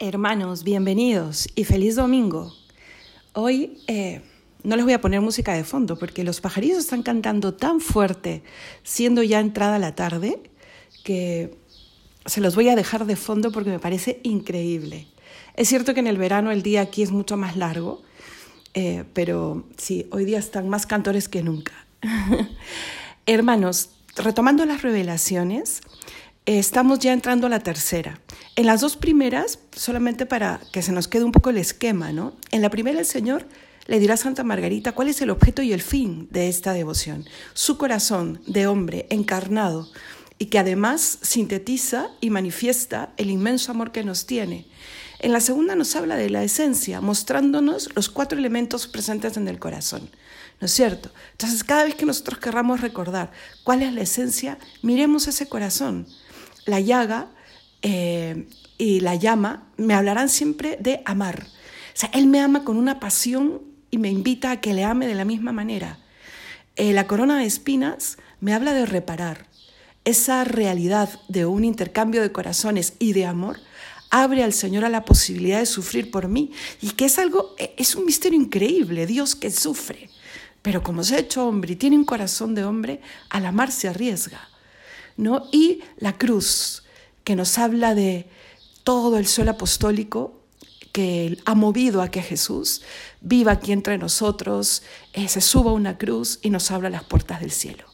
Hermanos, bienvenidos y feliz domingo. Hoy eh, no les voy a poner música de fondo porque los pajarillos están cantando tan fuerte, siendo ya entrada la tarde, que se los voy a dejar de fondo porque me parece increíble. Es cierto que en el verano el día aquí es mucho más largo, eh, pero sí, hoy día están más cantores que nunca. Hermanos, retomando las revelaciones, estamos ya entrando a la tercera. En las dos primeras, solamente para que se nos quede un poco el esquema, ¿no? En la primera el Señor le dirá a Santa Margarita cuál es el objeto y el fin de esta devoción. Su corazón de hombre encarnado y que además sintetiza y manifiesta el inmenso amor que nos tiene. En la segunda nos habla de la esencia, mostrándonos los cuatro elementos presentes en el corazón. ¿No es cierto? Entonces, cada vez que nosotros querramos recordar cuál es la esencia, miremos ese corazón la llaga eh, y la llama me hablarán siempre de amar. O sea, Él me ama con una pasión y me invita a que le ame de la misma manera. Eh, la corona de espinas me habla de reparar. Esa realidad de un intercambio de corazones y de amor abre al Señor a la posibilidad de sufrir por mí y que es algo, e, es un misterio increíble, Dios que sufre. Pero como se ha hecho hombre y tiene un corazón de hombre, al amar se arriesga. Y la cruz, que nos habla de todo el sol apostólico que ha movido a que Jesús viva aquí entre nosotros, eh, se suba a una cruz y nos abra las puertas del cielo.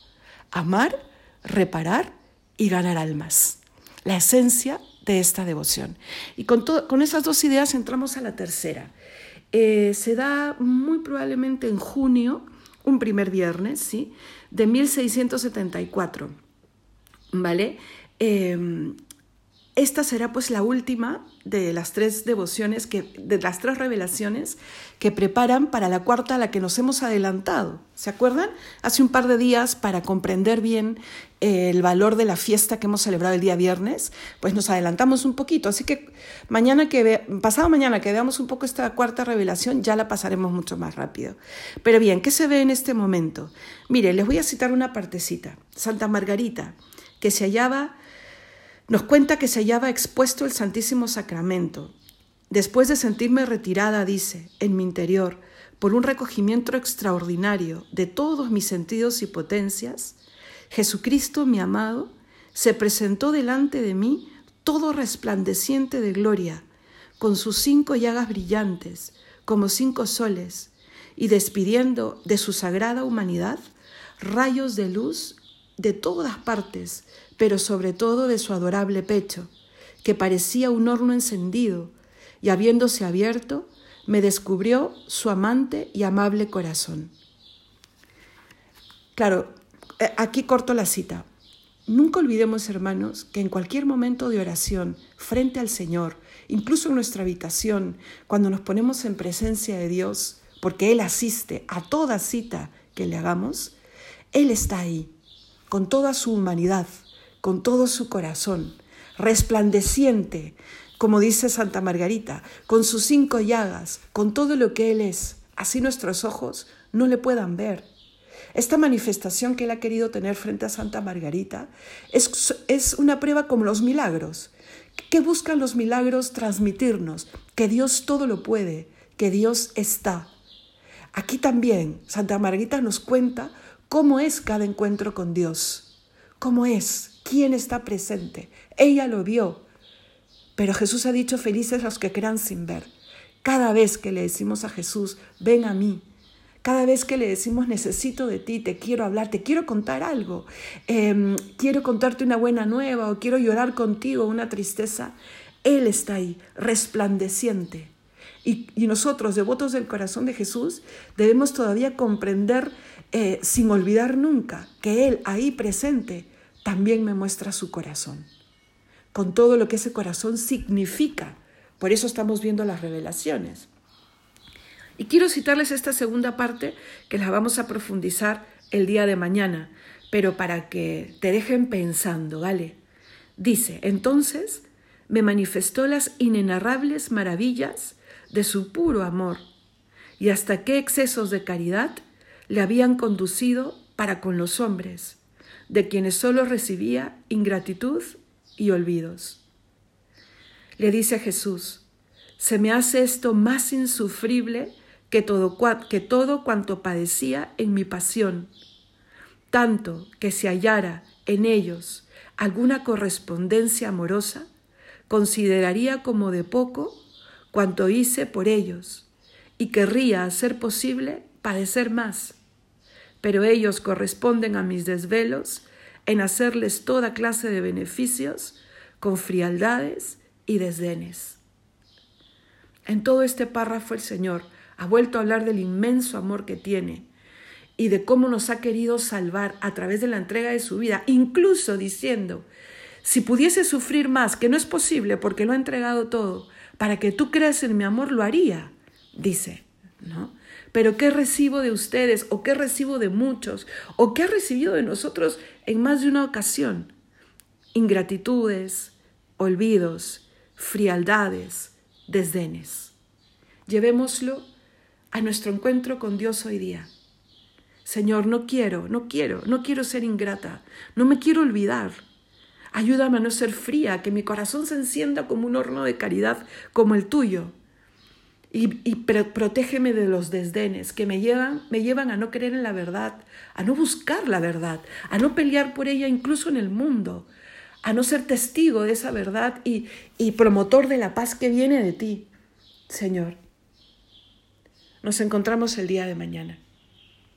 Amar, reparar y ganar almas. La esencia de esta devoción. Y con, con esas dos ideas entramos a la tercera. Eh, se da muy probablemente en junio, un primer viernes, ¿sí? de 1674. ¿Vale? Em, esta será pues la última de las tres devociones, que, de las tres revelaciones que preparan para la cuarta a la que nos hemos adelantado. ¿Se acuerdan? Hace un par de días, para comprender bien eh, el valor de la fiesta que hemos celebrado el día viernes, pues nos adelantamos un poquito. Así que mañana que pasado mañana que veamos un poco esta cuarta revelación, ya la pasaremos mucho más rápido. Pero bien, ¿qué se ve en este momento? Mire, les voy a citar una partecita. Santa Margarita que se hallaba, nos cuenta que se hallaba expuesto el Santísimo Sacramento. Después de sentirme retirada, dice, en mi interior, por un recogimiento extraordinario de todos mis sentidos y potencias, Jesucristo, mi amado, se presentó delante de mí todo resplandeciente de gloria, con sus cinco llagas brillantes, como cinco soles, y despidiendo de su sagrada humanidad rayos de luz de todas partes, pero sobre todo de su adorable pecho, que parecía un horno encendido, y habiéndose abierto, me descubrió su amante y amable corazón. Claro, eh, aquí corto la cita. Nunca olvidemos, hermanos, que en cualquier momento de oración, frente al Señor, incluso en nuestra habitación, cuando nos ponemos en presencia de Dios, porque Él asiste a toda cita que le hagamos, Él está ahí con toda su humanidad, con todo su corazón, resplandeciente, como dice Santa Margarita, con sus cinco llagas, con todo lo que Él es, así nuestros ojos no le puedan ver. Esta manifestación que Él ha querido tener frente a Santa Margarita es, es una prueba como los milagros. ¿Qué buscan los milagros transmitirnos? Que Dios todo lo puede, que Dios está. Aquí también Santa Margarita nos cuenta cómo es cada encuentro con Dios, cómo es, quién está presente. Ella lo vio, pero Jesús ha dicho felices los que crean sin ver. Cada vez que le decimos a Jesús, ven a mí, cada vez que le decimos necesito de ti, te quiero hablar, te quiero contar algo, em, quiero contarte una buena nueva o quiero llorar contigo una tristeza, Él está ahí, resplandeciente. Y nosotros, devotos del corazón de Jesús, debemos todavía comprender eh, sin olvidar nunca que Él ahí presente también me muestra su corazón, con todo lo que ese corazón significa. Por eso estamos viendo las revelaciones. Y quiero citarles esta segunda parte que la vamos a profundizar el día de mañana, pero para que te dejen pensando, ¿vale? Dice, entonces me manifestó las inenarrables maravillas de su puro amor y hasta qué excesos de caridad le habían conducido para con los hombres, de quienes sólo recibía ingratitud y olvidos. Le dice Jesús, se me hace esto más insufrible que todo, cuanto padecía en mi pasión, tanto que si hallara en ellos alguna correspondencia amorosa, consideraría como de poco cuanto hice por ellos, y querría, a ser posible, padecer más. Pero ellos corresponden a mis desvelos en hacerles toda clase de beneficios con frialdades y desdenes. En todo este párrafo el Señor ha vuelto a hablar del inmenso amor que tiene y de cómo nos ha querido salvar a través de la entrega de su vida, incluso diciendo, si pudiese sufrir más, que no es posible porque lo ha entregado todo, para que tú creas en mi amor, lo haría, dice, ¿no? Pero ¿qué recibo de ustedes o qué recibo de muchos o qué ha recibido de nosotros en más de una ocasión? Ingratitudes, olvidos, frialdades, desdenes. Llevémoslo a nuestro encuentro con Dios hoy día. Señor, no quiero, no quiero, no quiero ser ingrata, no me quiero olvidar. Ayúdame a no ser fría, que mi corazón se encienda como un horno de caridad como el tuyo y, protégeme de los desdenes que me llevan, me llevan a no creer en la verdad, a no buscar la verdad, a no pelear por ella incluso en el mundo, a no ser testigo de esa verdad y, y promotor de la paz que viene de ti, Señor. Nos encontramos el día de mañana.